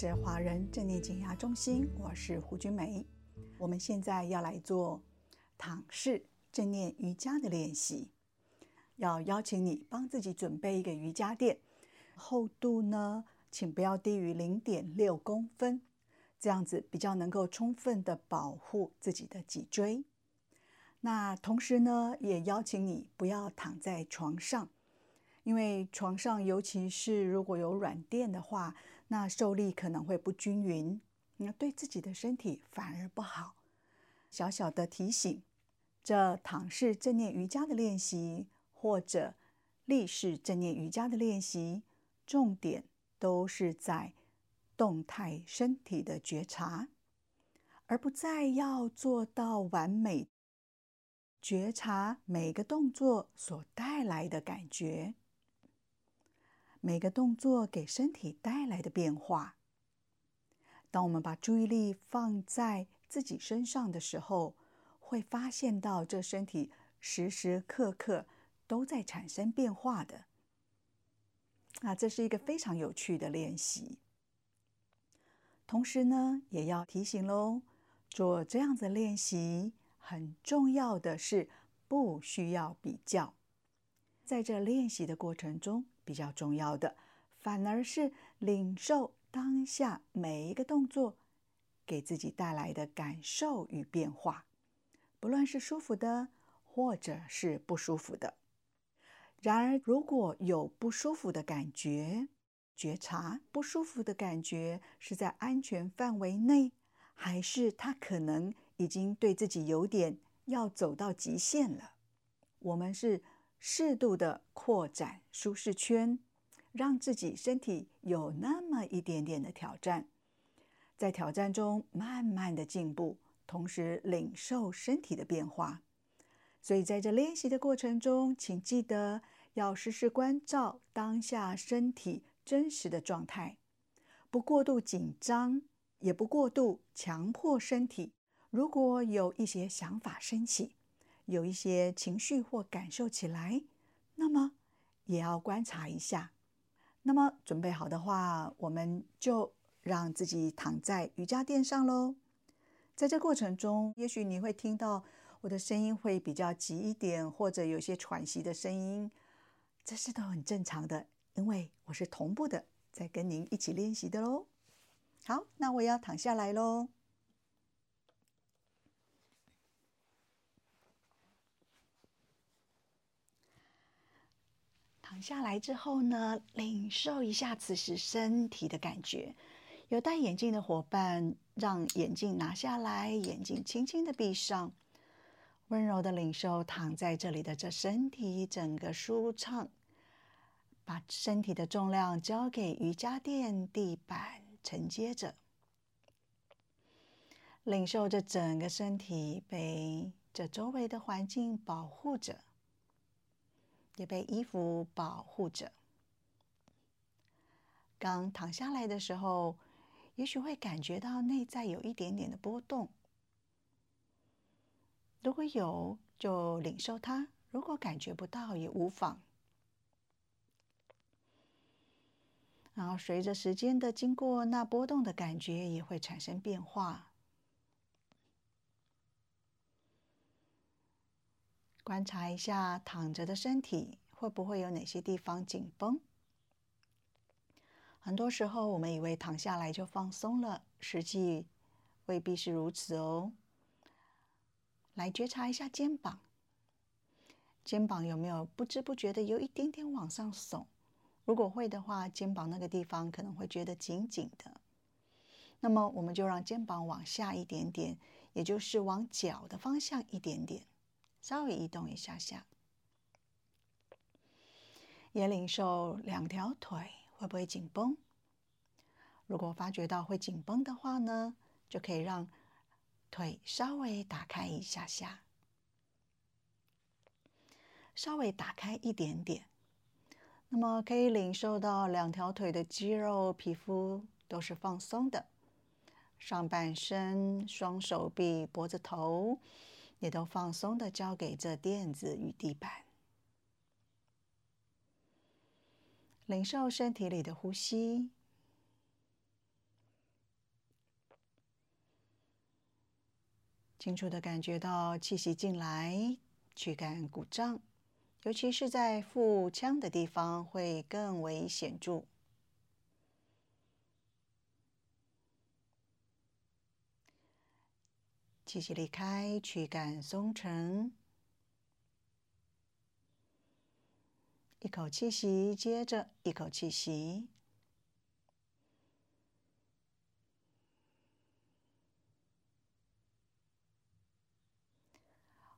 是华人正念减压中心，我是胡君梅。我们现在要来做躺式正念瑜伽的练习，要邀请你帮自己准备一个瑜伽垫，厚度呢，请不要低于零点六公分，这样子比较能够充分的保护自己的脊椎。那同时呢，也邀请你不要躺在床上。因为床上，尤其是如果有软垫的话，那受力可能会不均匀，那对自己的身体反而不好。小小的提醒：这躺式正念瑜伽的练习，或者立式正念瑜伽的练习，重点都是在动态身体的觉察，而不再要做到完美觉察每个动作所带来的感觉。每个动作给身体带来的变化。当我们把注意力放在自己身上的时候，会发现到这身体时时刻刻都在产生变化的。啊，这是一个非常有趣的练习。同时呢，也要提醒喽，做这样子练习很重要的是不需要比较。在这练习的过程中，比较重要的，反而是领受当下每一个动作给自己带来的感受与变化，不论是舒服的，或者是不舒服的。然而，如果有不舒服的感觉，觉察不舒服的感觉是在安全范围内，还是他可能已经对自己有点要走到极限了？我们是。适度的扩展舒适圈，让自己身体有那么一点点的挑战，在挑战中慢慢的进步，同时领受身体的变化。所以在这练习的过程中，请记得要时时关照当下身体真实的状态，不过度紧张，也不过度强迫身体。如果有一些想法升起，有一些情绪或感受起来，那么也要观察一下。那么准备好的话，我们就让自己躺在瑜伽垫上喽。在这过程中，也许你会听到我的声音会比较急一点，或者有些喘息的声音，这是都很正常的，因为我是同步的在跟您一起练习的喽。好，那我要躺下来喽。下来之后呢，领受一下此时身体的感觉。有戴眼镜的伙伴，让眼镜拿下来，眼睛轻轻的闭上，温柔的领受躺在这里的这身体，整个舒畅。把身体的重量交给瑜伽垫地板承接着，领受着整个身体被这周围的环境保护着。也被衣服保护着。刚躺下来的时候，也许会感觉到内在有一点点的波动。如果有，就领受它；如果感觉不到，也无妨。然后随着时间的经过，那波动的感觉也会产生变化。观察一下躺着的身体，会不会有哪些地方紧绷？很多时候，我们以为躺下来就放松了，实际未必是如此哦。来觉察一下肩膀，肩膀有没有不知不觉的有一点点往上耸？如果会的话，肩膀那个地方可能会觉得紧紧的。那么，我们就让肩膀往下一点点，也就是往脚的方向一点点。稍微移动一下下，也领受两条腿会不会紧绷？如果发觉到会紧绷的话呢，就可以让腿稍微打开一下下，稍微打开一点点。那么可以领受到两条腿的肌肉、皮肤都是放松的，上半身、双手臂、脖子、头。也都放松的交给这垫子与地板。领受身体里的呼吸。清楚的感觉到气息进来躯干鼓胀尤其是在腹腔的地方会更为显著。气息离开，驱赶松沉。一口气息接着一口气息。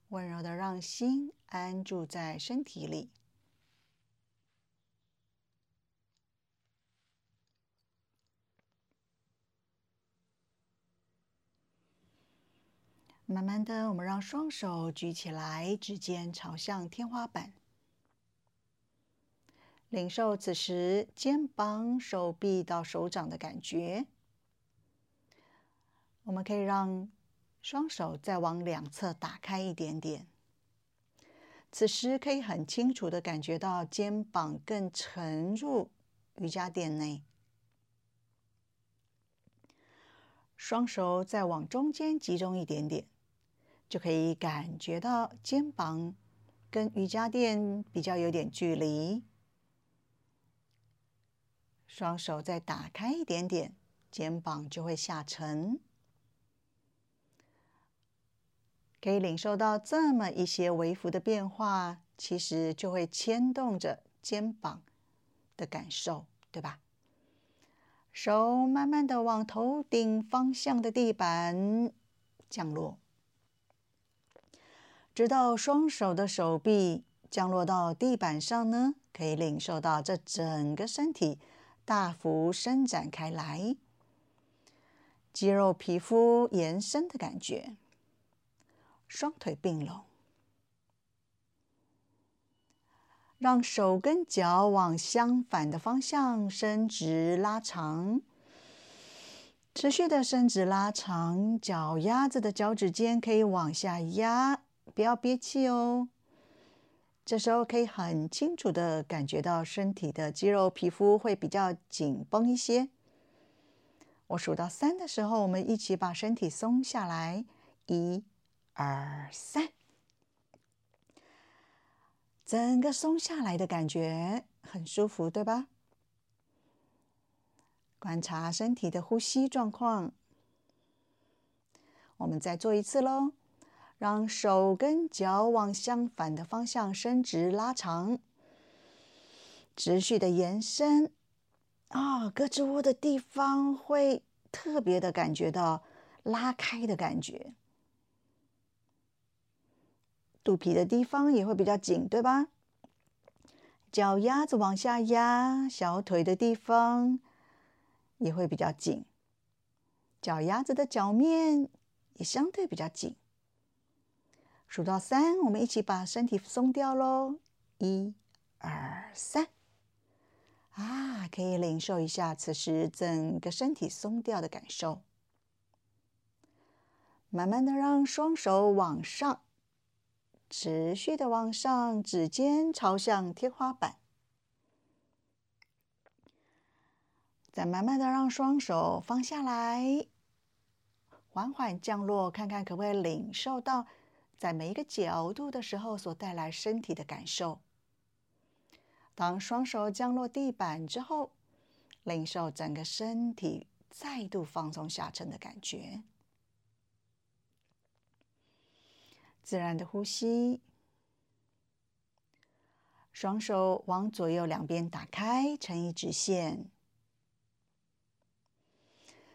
温柔的让心安住在身体里，慢慢的，我们让双手举起来，指尖朝向天花板，领受此时肩膀、手臂到手掌的感觉。我们可以让。双手再往两侧打开一点点，此时可以很清楚的感觉到肩膀更沉入瑜伽垫内。双手再往中间集中一点点，就可以感觉到肩膀跟瑜伽垫比较有点距离。双手再打开一点点，肩膀就会下沉。可以领受到这么一些微幅的变化，其实就会牵动着肩膀的感受，对吧？手慢慢的往头顶方向的地板降落，直到双手的手臂降落到地板上呢，可以领受到这整个身体大幅伸展开来，肌肉皮肤延伸的感觉。双腿并拢，让手跟脚往相反的方向伸直拉长，持续的伸直拉长，脚丫子的脚趾尖可以往下压，不要憋气哦。这时候可以很清楚的感觉到身体的肌肉皮肤会比较紧绷一些。我数到三的时候，我们一起把身体松下来，一。二三，整个松下来的感觉很舒服，对吧？观察身体的呼吸状况。我们再做一次喽，让手跟脚往相反的方向伸直拉长，持续的延伸。啊、胳肢窝的地方会特别的感觉到拉开的感觉。肚皮的地方也会比较紧，对吧？脚丫子往下压，小腿的地方也会比较紧，脚丫子的脚面也相对比较紧。数到三，我们一起把身体松掉喽！一、二、三。啊，可以领受一下此时整个身体松掉的感受。慢慢的让双手往上。持续的往上，指尖朝向天花板，再慢慢的让双手放下来，缓缓降落，看看可不可以领受到在每一个角度的时候所带来身体的感受。当双手降落地板之后，领受整个身体再度放松下沉的感觉。自然的呼吸，双手往左右两边打开，成一直线。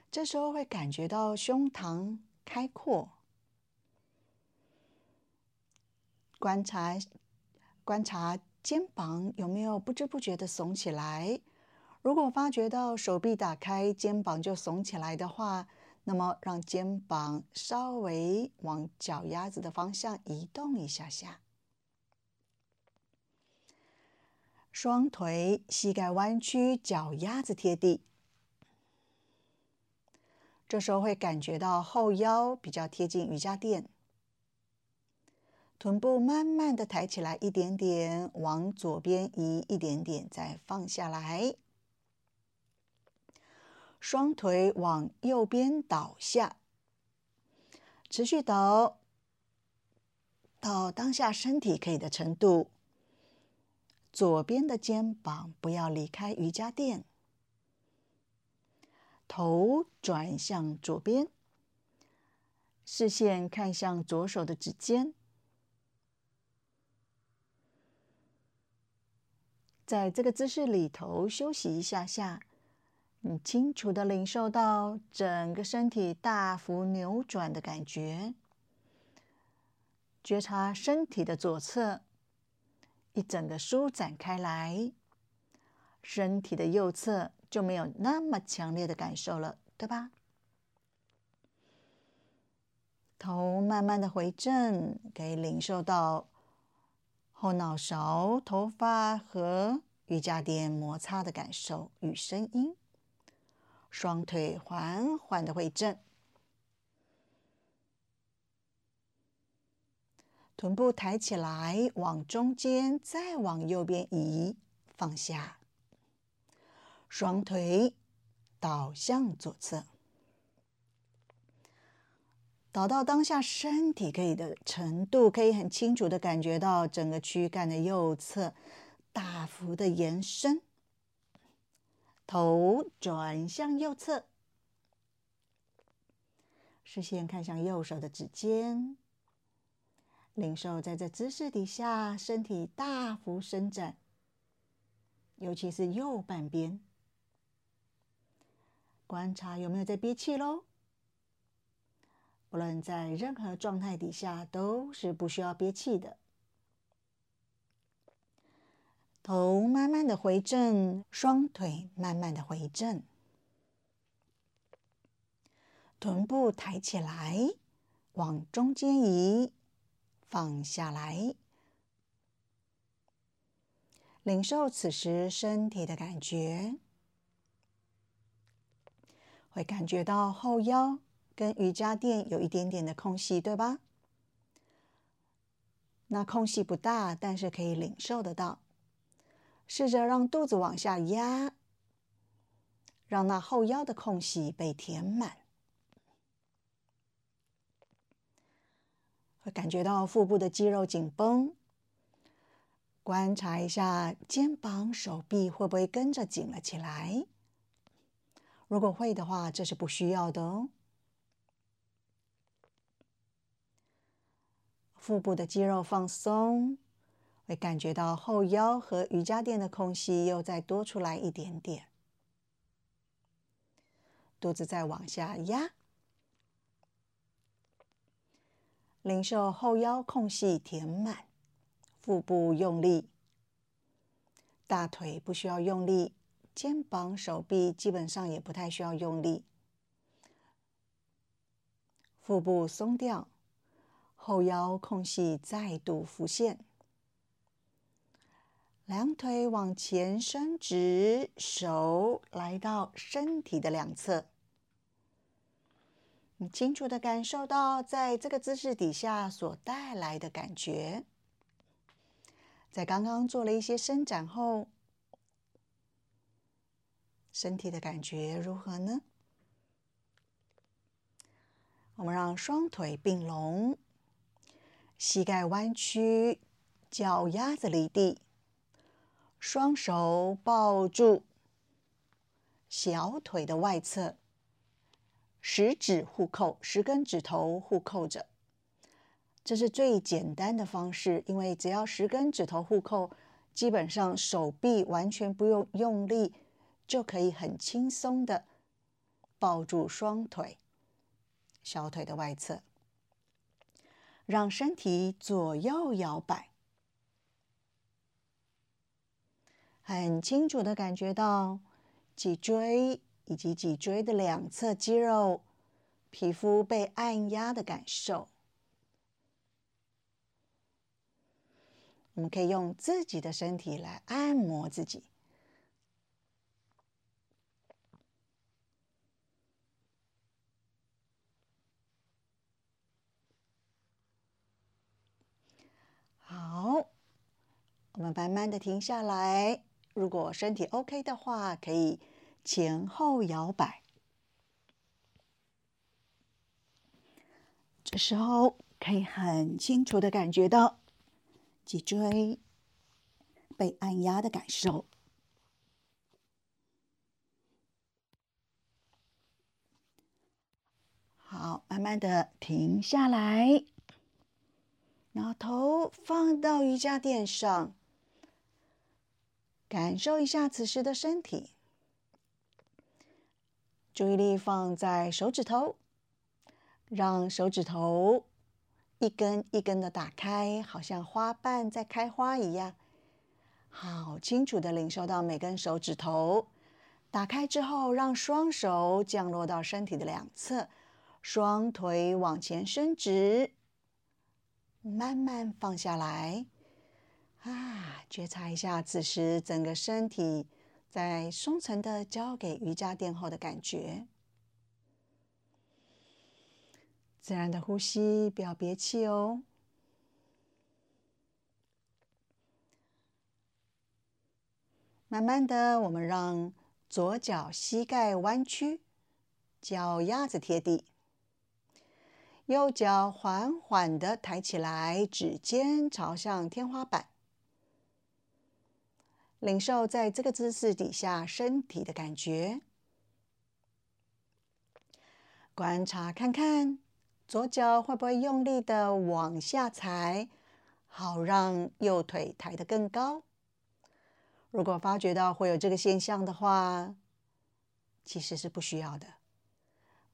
这时候会感觉到胸膛开阔，观察观察肩膀有没有不知不觉的耸起来。如果发觉到手臂打开，肩膀就耸起来的话，那么，让肩膀稍微往脚丫子的方向移动一下下，双腿膝盖弯曲，脚丫子贴地。这时候会感觉到后腰比较贴近瑜伽垫，臀部慢慢的抬起来一点点，往左边移一点点，再放下来。双腿往右边倒下，持续抖，到当下身体可以的程度。左边的肩膀不要离开瑜伽垫，头转向左边，视线看向左手的指尖。在这个姿势里头休息一下下，你清楚的领受到整个身体大幅扭转的感觉，觉察身体的左侧。一整个舒展开来，身体的右侧就没有那么强烈的感受了，对吧？头慢慢的回正，可以领受到后脑勺头发和瑜伽垫摩擦的感受与声音。双腿缓缓的回正。臀部抬起来，往中间，再往右边移，放下。双腿倒向左侧，倒到当下身体可以的程度，可以很清楚的感觉到整个躯干的右侧大幅的延伸。头转向右侧，视线看向右手的指尖。领受在这姿势底下，身体大幅伸展，尤其是右半边。观察有没有在憋气喽？无论在任何状态底下，都是不需要憋气的。头慢慢的回正，双腿慢慢的回正，臀部抬起来，往中间移。放下来，领受此时身体的感觉，会感觉到后腰跟瑜伽垫有一点点的空隙，对吧？那空隙不大，但是可以领受得到。试着让肚子往下压，让那后腰的空隙被填满。会感觉到腹部的肌肉紧绷，观察一下肩膀、手臂会不会跟着紧了起来。如果会的话，这是不需要的哦。腹部的肌肉放松，会感觉到后腰和瑜伽垫的空隙又再多出来一点点。肚子再往下压。领受后腰空隙填满，腹部用力，大腿不需要用力，肩膀、手臂基本上也不太需要用力。腹部松掉，后腰空隙再度浮现，两腿往前伸直，手来到身体的两侧。你清楚的感受到，在这个姿势底下所带来的感觉。在刚刚做了一些伸展后，身体的感觉如何呢？我们让双腿并拢，膝盖弯曲，脚丫子离地，双手抱住小腿的外侧。十指互扣，十根指头互扣着，这是最简单的方式。因为只要十根指头互扣，基本上手臂完全不用用力，就可以很轻松的抱住双腿，小腿的外侧，让身体左右摇摆，很清楚的感觉到脊椎。以及脊椎的两侧肌肉、皮肤被按压的感受，我们可以用自己的身体来按摩自己。好，我们慢慢的停下来。如果身体 OK 的话，可以。前后摇摆，这时候，可以很清楚的感觉到脊椎被按压的感受。好，慢慢的停下来，然后头放到瑜伽垫上，感受一下此时的身体。注意力放在手指头，让手指头一根一根的打开，好像花瓣在开花一样。好清楚的领受到每根手指头打开之后，让双手降落到身体的两侧。双腿往前伸直，慢慢放下来。啊，觉察一下此时整个身体在松沉的交给瑜伽垫后的感觉。自然的呼吸，不要憋气哦。慢慢的，我们让左脚膝盖弯曲，脚丫子贴地。右脚缓缓的抬起来，指尖朝向天花板，领受在这个姿势底下身体的感觉。观察看看，左脚会不会用力的往下踩，好让右腿抬得更高。如果发觉到会有这个现象的话，其实是不需要的。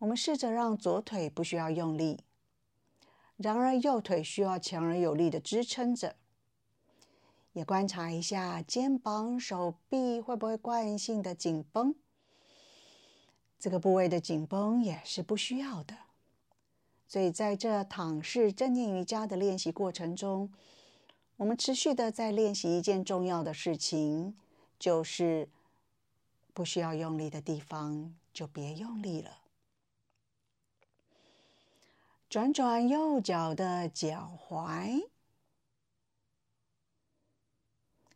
我们试着让左腿不需要用力，然而右腿需要强而有力的支撑着。也观察一下肩膀、手臂会不会惯性的紧绷，这个部位的紧绷也是不需要的。所以在这躺式正念瑜伽的练习过程中，我们持续的在练习一件重要的事情，就是不需要用力的地方就别用力了。转转右脚的脚踝，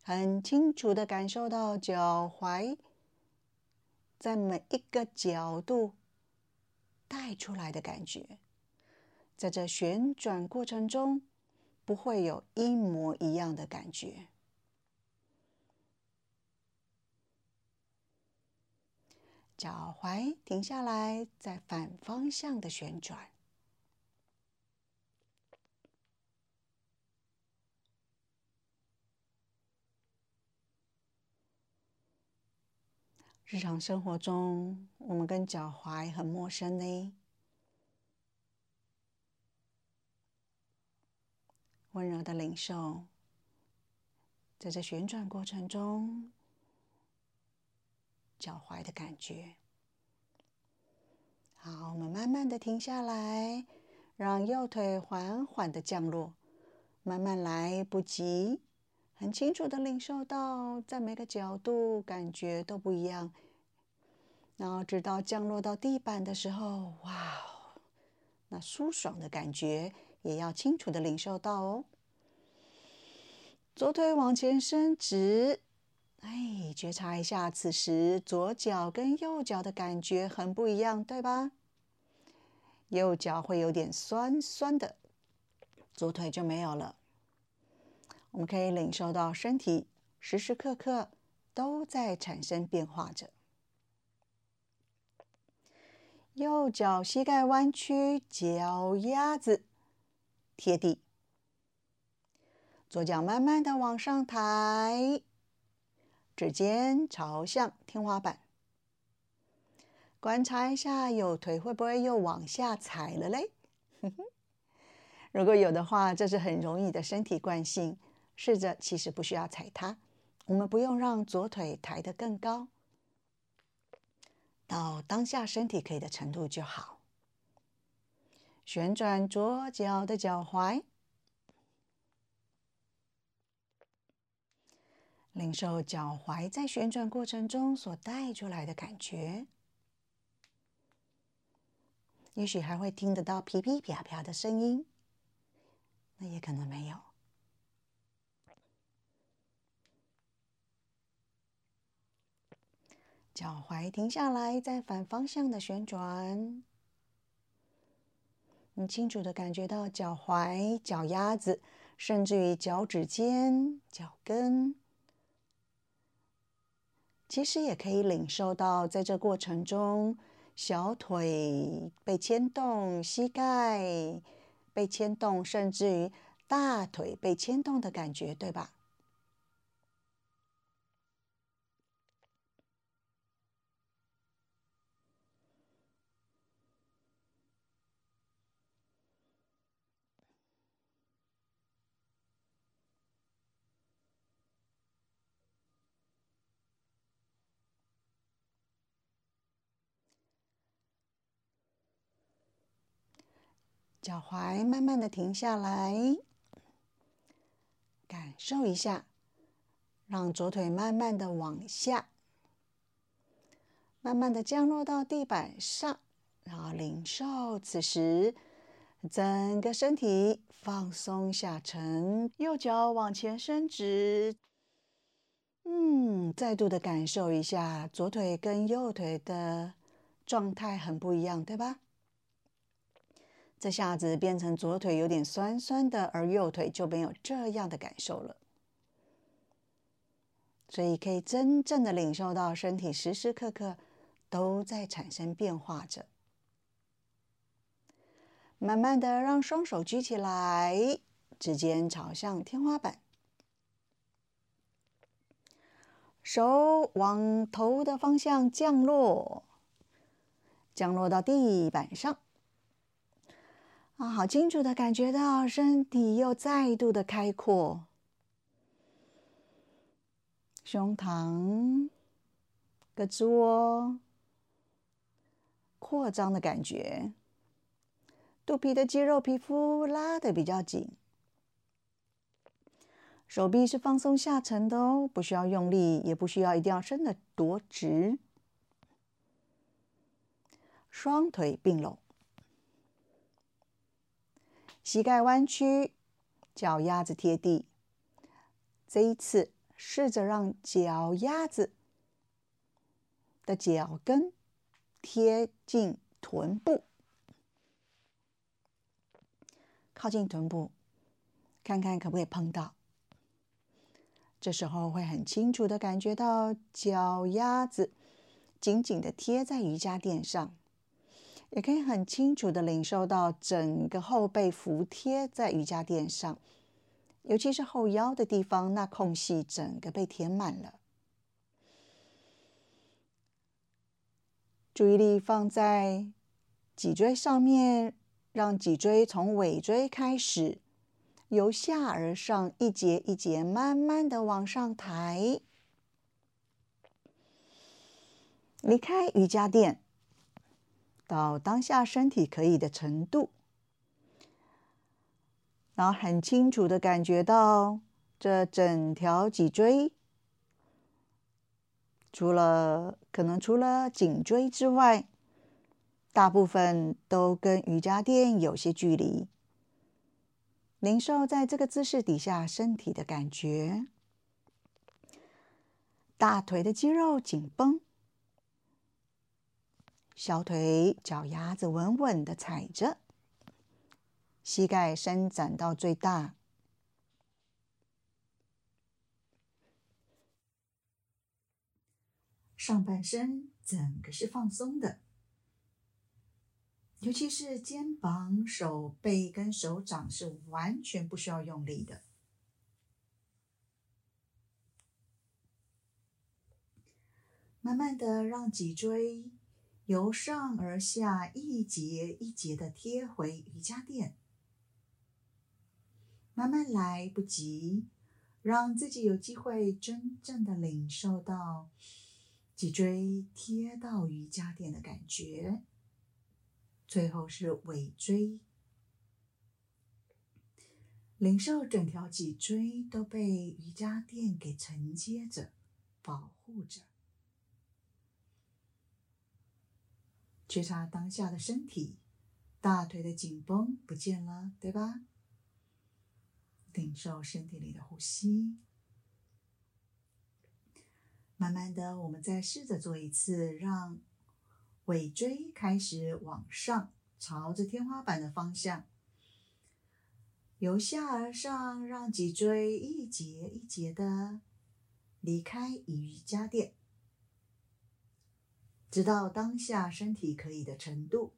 很清楚的感受到脚踝在每一个角度带出来的感觉。在这旋转过程中，不会有一模一样的感觉。脚踝停下来，再反方向的旋转。日常生活中，我们跟脚踝很陌生呢。温柔的领受，在这旋转过程中，脚踝的感觉。好，我们慢慢的停下来，让右腿缓缓的降落，慢慢来，不急。很清楚的领受到，在每个角度感觉都不一样。然后直到降落到地板的时候，哇哦，那舒爽的感觉也要清楚的领受到哦。左腿往前伸直，哎，觉察一下，此时左脚跟右脚的感觉很不一样，对吧？右脚会有点酸酸的，左腿就没有了。我们可以领受到身体时时刻刻都在产生变化着。右脚膝盖弯曲，脚丫子贴地，左脚慢慢的往上抬，指尖朝向天花板。观察一下右腿会不会又往下踩了嘞？如果有的话，这是很容易的身体惯性。试着，其实不需要踩它，我们不用让左腿抬得更高，到当下身体可以的程度就好。旋转左脚的脚踝，领受脚踝在旋转过程中所带出来的感觉，也许还会听得到噼噼啪啪的声音，那也可能没有。脚踝停下来，再反方向的旋转，你清楚的感觉到脚踝、脚丫子，甚至于脚趾尖、脚跟。其实也可以领受到，在这过程中，小腿被牵动，膝盖被牵动，甚至于大腿被牵动的感觉，对吧？脚踝慢慢的停下来，感受一下，让左腿慢慢的往下，慢慢的降落到地板上，然后领受此时。整个身体放松下沉，右脚往前伸直，嗯，再度的感受一下左腿跟右腿的状态很不一样，对吧？这下子变成左腿有点酸酸的，而右腿就没有这样的感受了。所以可以真正的领受到身体时时刻刻都在产生变化着。慢慢的让双手举起来，指尖朝向天花板，手往头的方向降落，降落到地板上。啊，好清楚的感觉到身体又再度的开阔，胸膛、胳肢窝扩张的感觉，肚皮的肌肉、皮肤拉的比较紧，手臂是放松下沉的哦，不需要用力，也不需要一定要伸得多直，双腿并拢。膝盖弯曲，脚丫子贴地。这一次，试着让脚丫子的脚跟贴近臀部，靠近臀部，看看可不可以碰到。这时候会很清楚的感觉到脚丫子紧紧的贴在瑜伽垫上。也可以很清楚的领受到整个后背服贴在瑜伽垫上，尤其是后腰的地方，那空隙整个被填满了。注意力放在脊椎上面，让脊椎从尾椎开始，由下而上，一节一节慢慢的往上抬，离开瑜伽垫。到当下身体可以的程度，然后很清楚的感觉到这整条脊椎，除了可能除了颈椎之外，大部分都跟瑜伽垫有些距离。领受在这个姿势底下身体的感觉，大腿的肌肉紧绷。小腿、脚丫子稳稳的踩着，膝盖伸展到最大，上半身整个是放松的，尤其是肩膀、手背跟手掌是完全不需要用力的。慢慢的让脊椎。由上而下，一节一节的贴回瑜伽垫，慢慢来，不急，让自己有机会真正的领受到脊椎贴到瑜伽垫的感觉。最后是尾椎，领受整条脊椎都被瑜伽垫给承接着，保护着。觉察当下的身体，大腿的紧绷不见了，对吧？感受身体里的呼吸。慢慢的，我们再试着做一次，让尾椎开始往上，朝着天花板的方向，由下而上，让脊椎一节一节的离开瑜伽垫，直到当下身体可以的程度。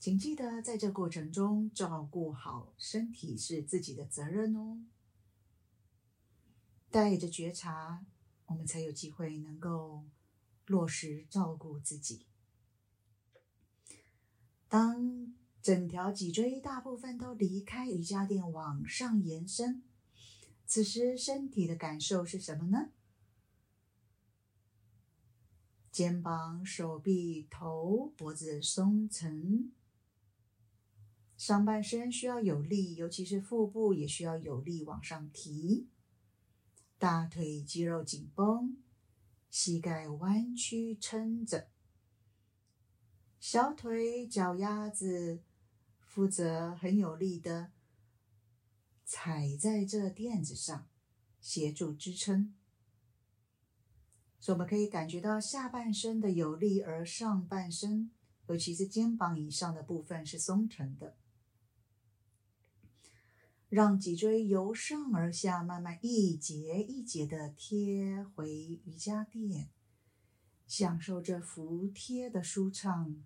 请记得，在这过程中照顾好身体是自己的责任哦。带着觉察，我们才有机会能够落实照顾自己。当整条脊椎大部分都离开瑜伽垫往上延伸，此时身体的感受是什么呢？肩膀、手臂、头、脖子松沉，上半身需要有力，尤其是腹部也需要有力往上提。大腿肌肉紧绷，膝盖弯曲撑着。小腿、脚丫子负责很有力的踩在这垫子上，协助支撑。所以我们可以感觉到下半身的有力，而上半身，尤其是肩膀以上的部分是松沉的。让脊椎由上而下，慢慢一节一节的贴回瑜伽垫，享受这服贴的舒畅。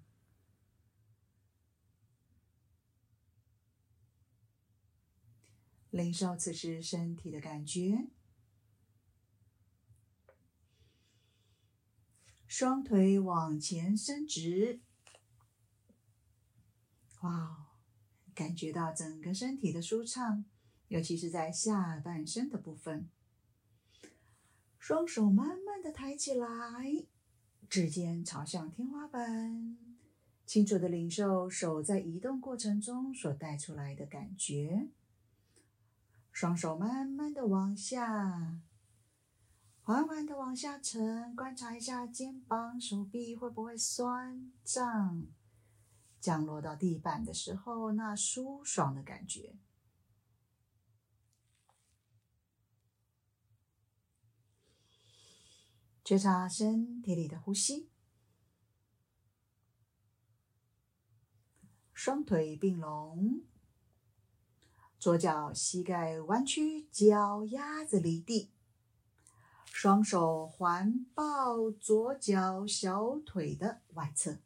领受此时身体的感觉，双腿往前伸直，哇哦，感觉到整个身体的舒畅，尤其是在下半身的部分。双手慢慢的抬起来，指尖朝向天花板，清楚的领受手在移动过程中所带出来的感觉。双手慢慢的往下，缓缓的往下沉，观察一下肩膀、手臂会不会酸胀。降落到地板的时候，那舒爽的感觉。觉察身体里的呼吸，双腿并拢。左脚膝盖弯曲，脚丫子离地，双手环抱左脚小腿的外侧，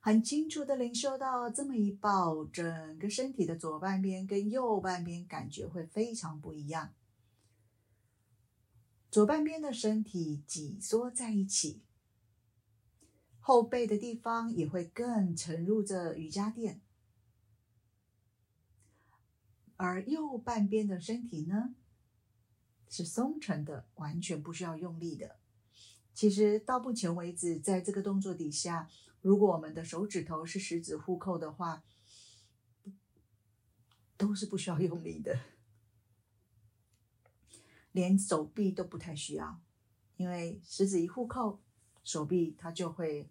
很清楚的领受到这么一抱，整个身体的左半边跟右半边感觉会非常不一样。左半边的身体挤缩在一起，后背的地方也会更沉入这瑜伽垫。而右半边的身体呢，是松沉的，完全不需要用力的。其实到目前为止，在这个动作底下，如果我们的手指头是十指互扣的话，都是不需要用力的，连手臂都不太需要，因为十指一互扣，手臂它就会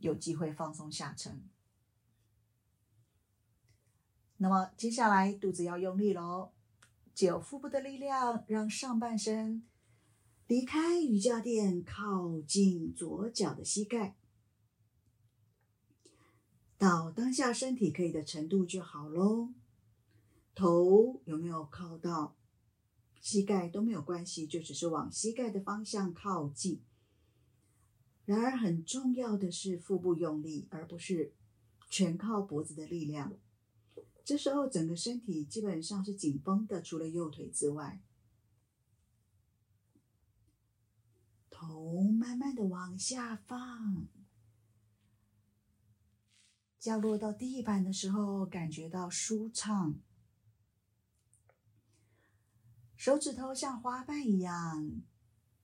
有机会放松下沉。那么接下来肚子要用力喽，借腹部的力量，让上半身离开瑜伽垫，靠近左脚的膝盖，到当下身体可以的程度就好喽。头有没有靠到膝盖都没有关系，就只是往膝盖的方向靠近。然而很重要的是腹部用力，而不是全靠脖子的力量。这时候，整个身体基本上是紧绷的，除了右腿之外。头慢慢的往下放，降落到地板的时候，感觉到舒畅。手指头像花瓣一样，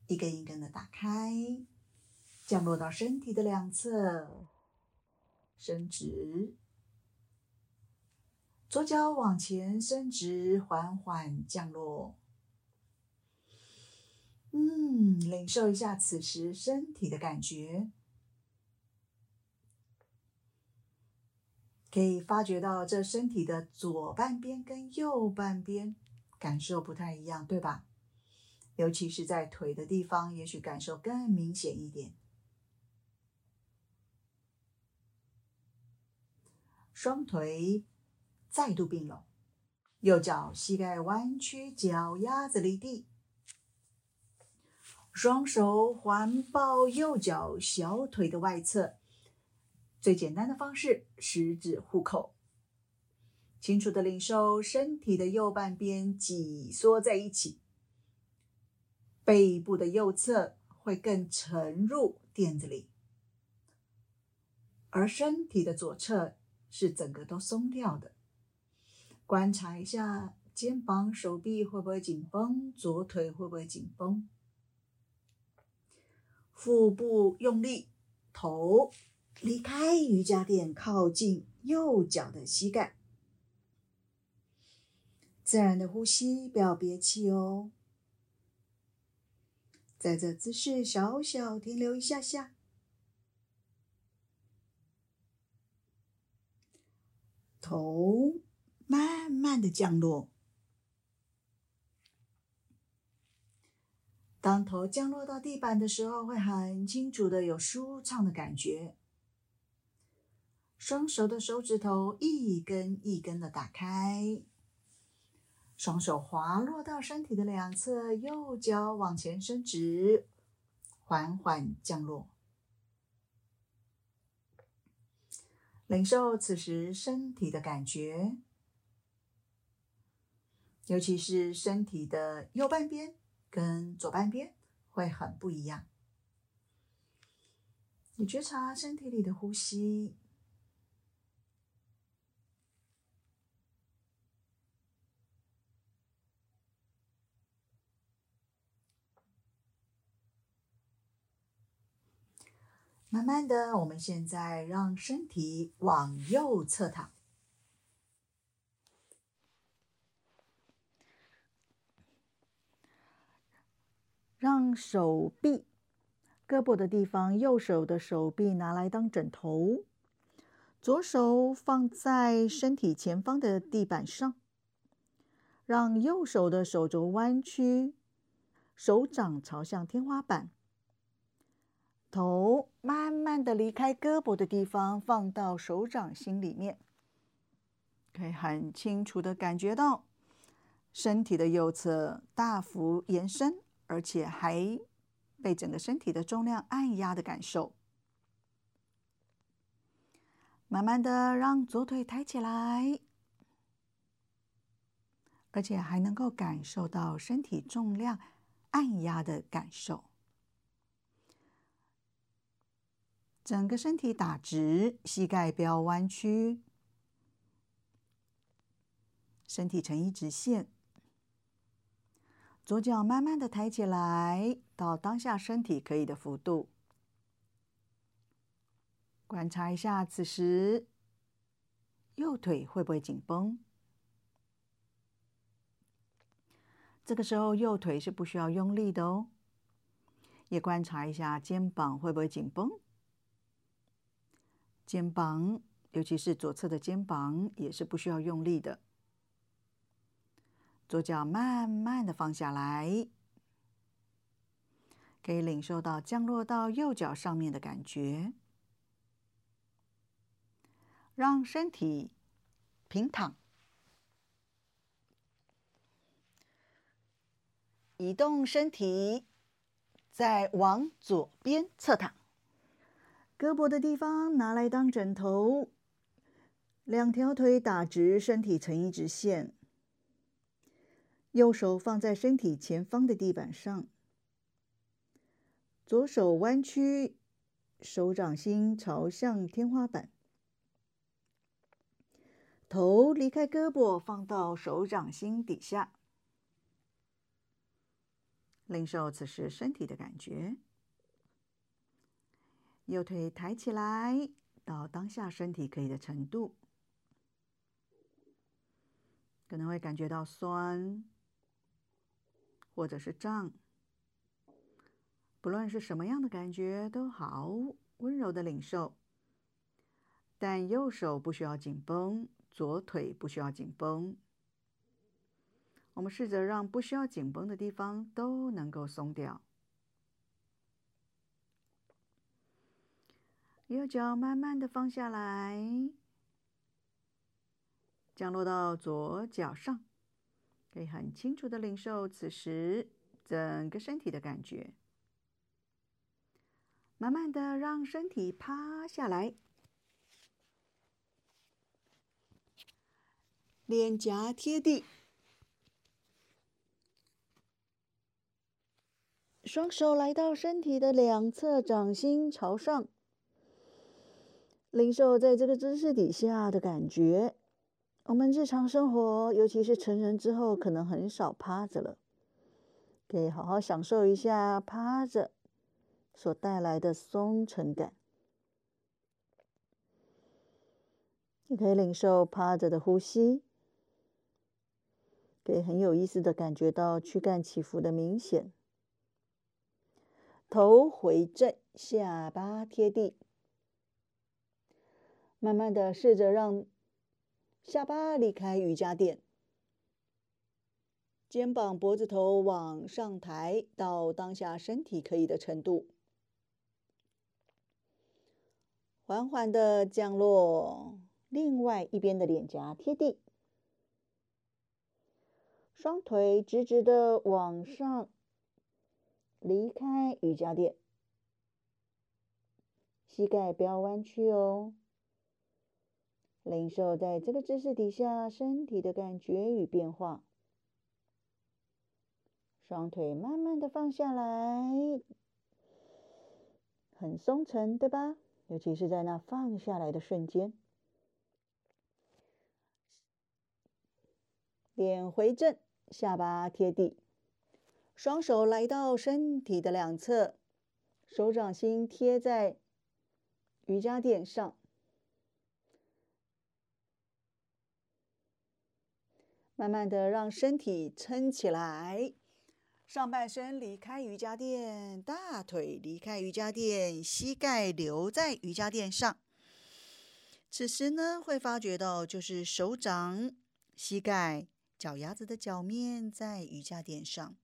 一根一根的打开，降落到身体的两侧，伸直。左脚往前伸直，缓缓降落。嗯，领受一下此时身体的感觉，可以发觉到这身体的左半边跟右半边感受不太一样，对吧？尤其是在腿的地方，也许感受更明显一点。双腿再度并拢，右脚膝盖弯曲，脚丫子离地，双手环抱右脚小腿的外侧。最简单的方式，十指互扣。清楚的领受身体的右半边挤缩在一起，背部的右侧会更沉入垫子里，而身体的左侧。是整个都松掉的。观察一下肩膀、手臂会不会紧绷，左腿会不会紧绷，腹部用力，头离开瑜伽垫，靠近右脚的膝盖。自然的呼吸，不要憋气哦。在这姿势小小停留一下下。头慢慢的降落。当头降落到地板的时候，会很清楚的有舒畅的感觉。双手的手指头一根一根的打开，双手滑落到身体的两侧，右脚往前伸直，缓缓降落。领受此时身体的感觉，尤其是身体的右半边跟左半边会很不一样。你觉察身体里的呼吸。慢慢的，我们现在让身体往右侧躺，让手臂、胳膊的地方，右手的手臂拿来当枕头，左手放在身体前方的地板上，让右手的手肘弯曲，手掌朝向天花板。头慢慢的离开胳膊的地方，放到手掌心里面，可以很清楚的感觉到身体的右侧大幅延伸，而且还被整个身体的重量按压的感受。慢慢的让左腿抬起来，而且还能够感受到身体重量按压的感受。整个身体打直，膝盖不要弯曲，身体呈一直线。左脚慢慢的抬起来，到当下身体可以的幅度。观察一下，此时右腿会不会紧绷？这个时候右腿是不需要用力的哦。也观察一下肩膀会不会紧绷？肩膀，尤其是左侧的肩膀，也是不需要用力的。左脚慢慢的放下来，可以领受到降落到右脚上面的感觉。让身体平躺，移动身体，再往左边侧躺。胳膊的地方拿来当枕头，两条腿打直，身体成一直线。右手放在身体前方的地板上，左手弯曲，手掌心朝向天花板，头离开胳膊，放到手掌心底下，领受此时身体的感觉。右腿抬起来，到当下身体可以的程度，可能会感觉到酸，或者是胀，不论是什么样的感觉都好，温柔的领受。但右手不需要紧绷，左腿不需要紧绷。我们试着让不需要紧绷的地方都能够松掉。右脚慢慢的放下来，降落到左脚上，可以很清楚的领受此时整个身体的感觉。慢慢的让身体趴下来，脸颊贴地。双手来到身体的两侧，掌心朝上，领受在这个姿势底下的感觉。我们日常生活，尤其是成人之后，可能很少趴着了，可以好好享受一下趴着所带来的松沉感。你可以领受趴着的呼吸，可以很有意思的感觉到躯干起伏的明显。头回正，下巴贴地，慢慢的试着让下巴离开瑜伽垫，肩膀、脖子头往上抬到当下身体可以的程度，缓缓的降落，另外一边的脸颊贴地，双腿直直的往上。离开瑜伽垫，膝盖不要弯曲哦。灵受在这个姿势底下身体的感觉与变化。双腿慢慢的放下来，很松沉，对吧？尤其是在那放下来的瞬间，脸回正，下巴贴地。双手来到身体的两侧，手掌心贴在瑜伽垫上，慢慢的让身体撑起来，上半身离开瑜伽垫，大腿离开瑜伽垫，膝盖留在瑜伽垫上。此时呢，会发觉到就是手掌、膝盖、脚丫子的脚面在瑜伽垫上。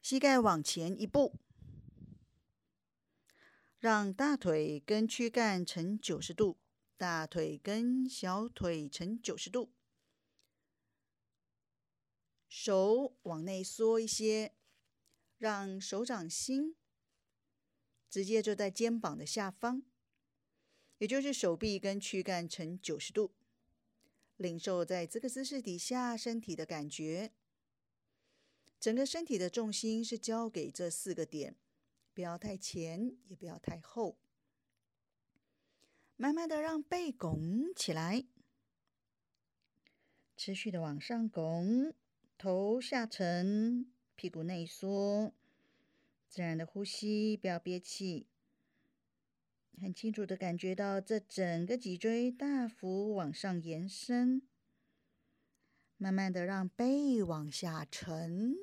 膝盖往前一步，让大腿跟躯干呈九十度，大腿跟小腿呈九十度，手往内缩一些，让手掌心直接就在肩膀的下方，也就是手臂跟躯干呈九十度，领受在这个姿势底下身体的感觉。整个身体的重心是交给这四个点，不要太前，也不要太后。慢慢的让背拱起来，持续的往上拱，头下沉，屁股内缩，自然的呼吸，不要憋气。很清楚的感觉到这整个脊椎大幅往上延伸。慢慢的让背往下沉，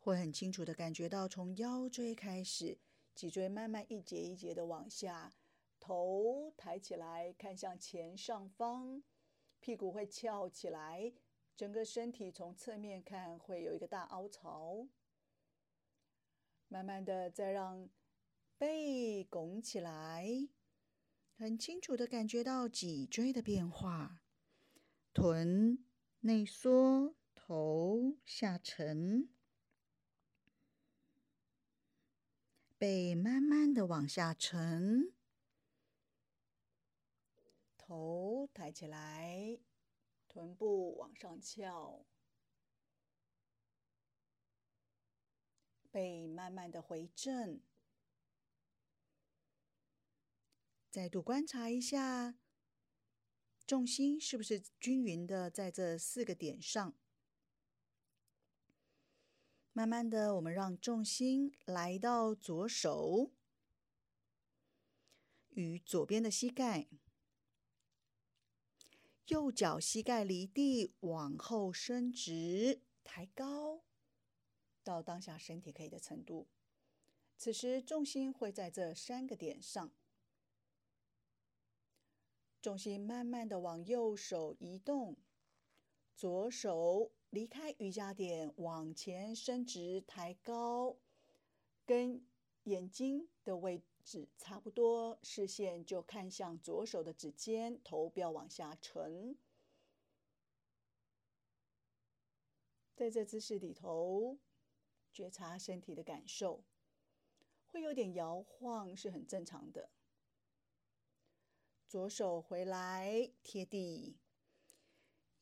会很清楚的感觉到从腰椎开始，脊椎慢慢一节一节的往下，头抬起来看向前上方，屁股会翘起来，整个身体从侧面看会有一个大凹槽。慢慢的再让背拱起来，很清楚的感觉到脊椎的变化，臀。内缩，头下沉，背慢慢的往下沉，头抬起来，臀部往上翘，背慢慢的回正，再度观察一下。重心是不是均匀的在这四个点上？慢慢的，我们让重心来到左手，与左边的膝盖，右脚膝盖离地往后伸直，抬高到当下身体可以的程度。此时重心会在这三个点上。重心慢慢的往右手移动，左手离开瑜伽垫，往前伸直抬高，跟眼睛的位置置差不多，视线就看向左手的指尖，头不要往下沉。在这姿势里头，觉察身体的感受，会有点摇晃，是很正常的。左手回来贴地，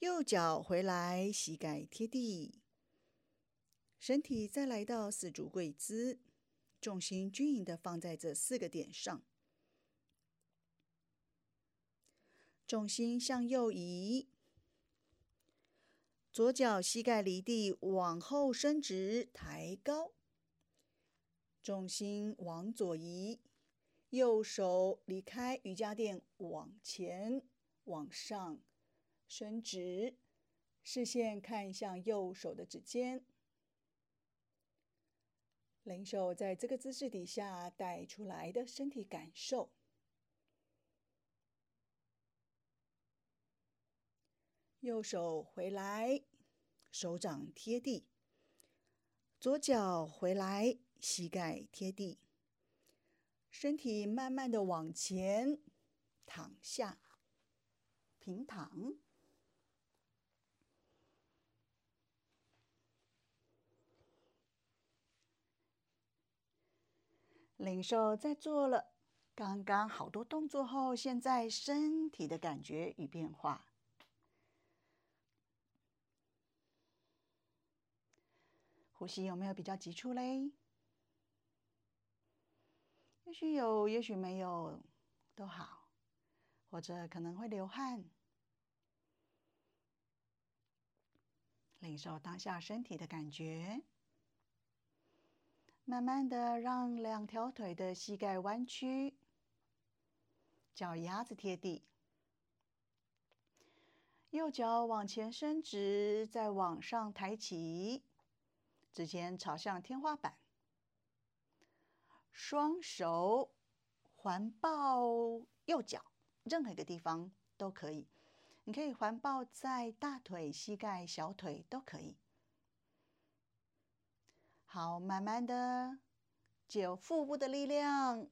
右脚回来，膝盖贴地，身体再来到四足跪姿，重心均匀的放在这四个点上，重心向右移。左脚膝盖离地，往后伸直，抬高，重心往左移，右手离开瑜伽垫，往前往上伸直，视线看向右手的指尖，灵手在这个姿势底下带出来的身体感受，右手回来。手掌贴地，左脚回来，膝盖贴地，身体慢慢的往前躺下，平躺。灵兽在做了刚刚好多动作后，现在身体的感觉与变化。呼吸有没有比较急促嘞？也许有，也许没有，都好。或者可能会流汗。领受当下身体的感觉，慢慢的让两条腿的膝盖弯曲，脚丫子贴地，右脚往前伸直，再往上抬起。指尖朝向天花板，双手环抱右脚，任何一个地方都可以。你可以环抱在大腿、膝盖、小腿都可以。好，慢慢的借腹部的力量，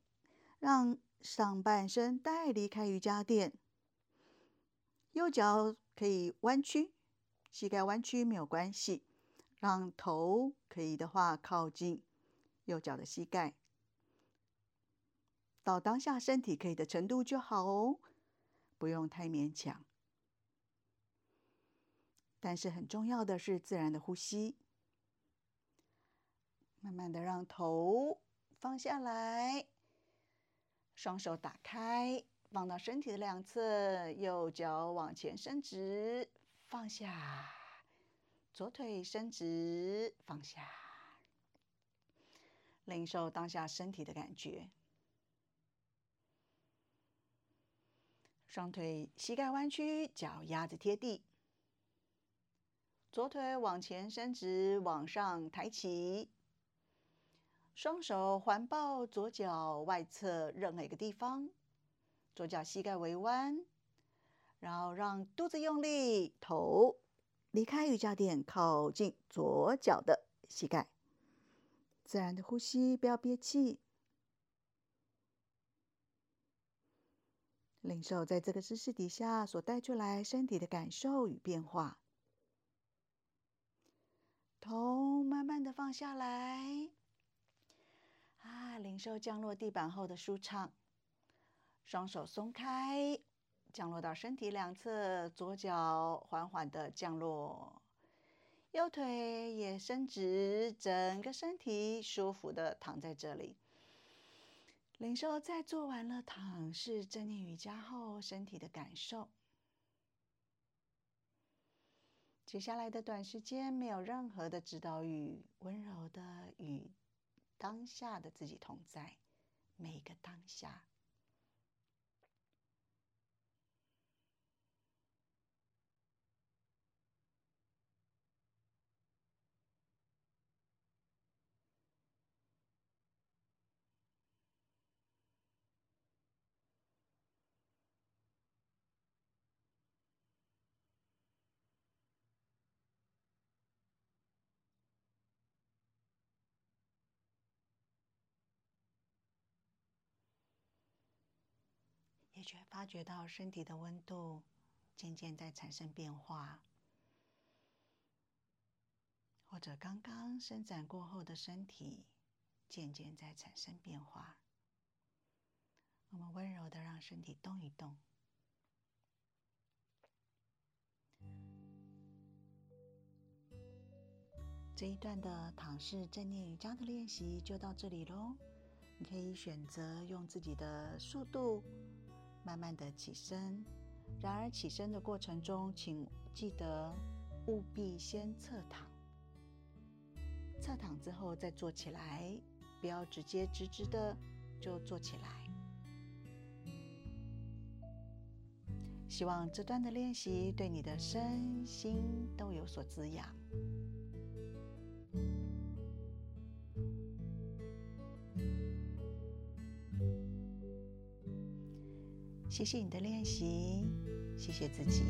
让上半身带离开瑜伽垫。右脚可以弯曲，膝盖弯曲没有关系。让头可以的话靠近右脚的膝盖，到当下身体可以的程度就好哦，不用太勉强。但是很重要的是自然的呼吸，慢慢的让头放下来，双手打开，放到身体的两侧，右脚往前伸直，放下。左腿伸直，放下，领受当下身体的感觉。双腿膝盖弯曲，脚丫子贴地。左腿往前伸直，往上抬起。双手环抱左脚外侧任何一个地方。左脚膝盖微弯，然后让肚子用力，头。离开瑜伽垫，靠近左脚的膝盖，自然的呼吸，不要憋气。领受在这个姿势底下所带出来身体的感受与变化。头慢慢的放下来，啊，领受降落地板后的舒畅，双手松开。降落到身体两侧，左脚缓缓的降落，右腿也伸直，整个身体舒服的躺在这里。领受在做完了躺式正念瑜伽后，身体的感受。接下来的短时间，没有任何的指导语，温柔的与当下的自己同在，每个当下。觉发觉到身体的温度渐渐在产生变化，或者刚刚伸展过后的身体渐渐在产生变化。我们温柔的让身体动一动。这一段的躺式正念瑜伽的练习就到这里喽。你可以选择用自己的速度，慢慢的起身。然而起身的过程中，请记得务必先侧躺。侧躺之后再坐起来，不要直接直直的就坐起来。希望这段的练习对你的身心都有所滋养。谢谢你的练习，谢谢自己。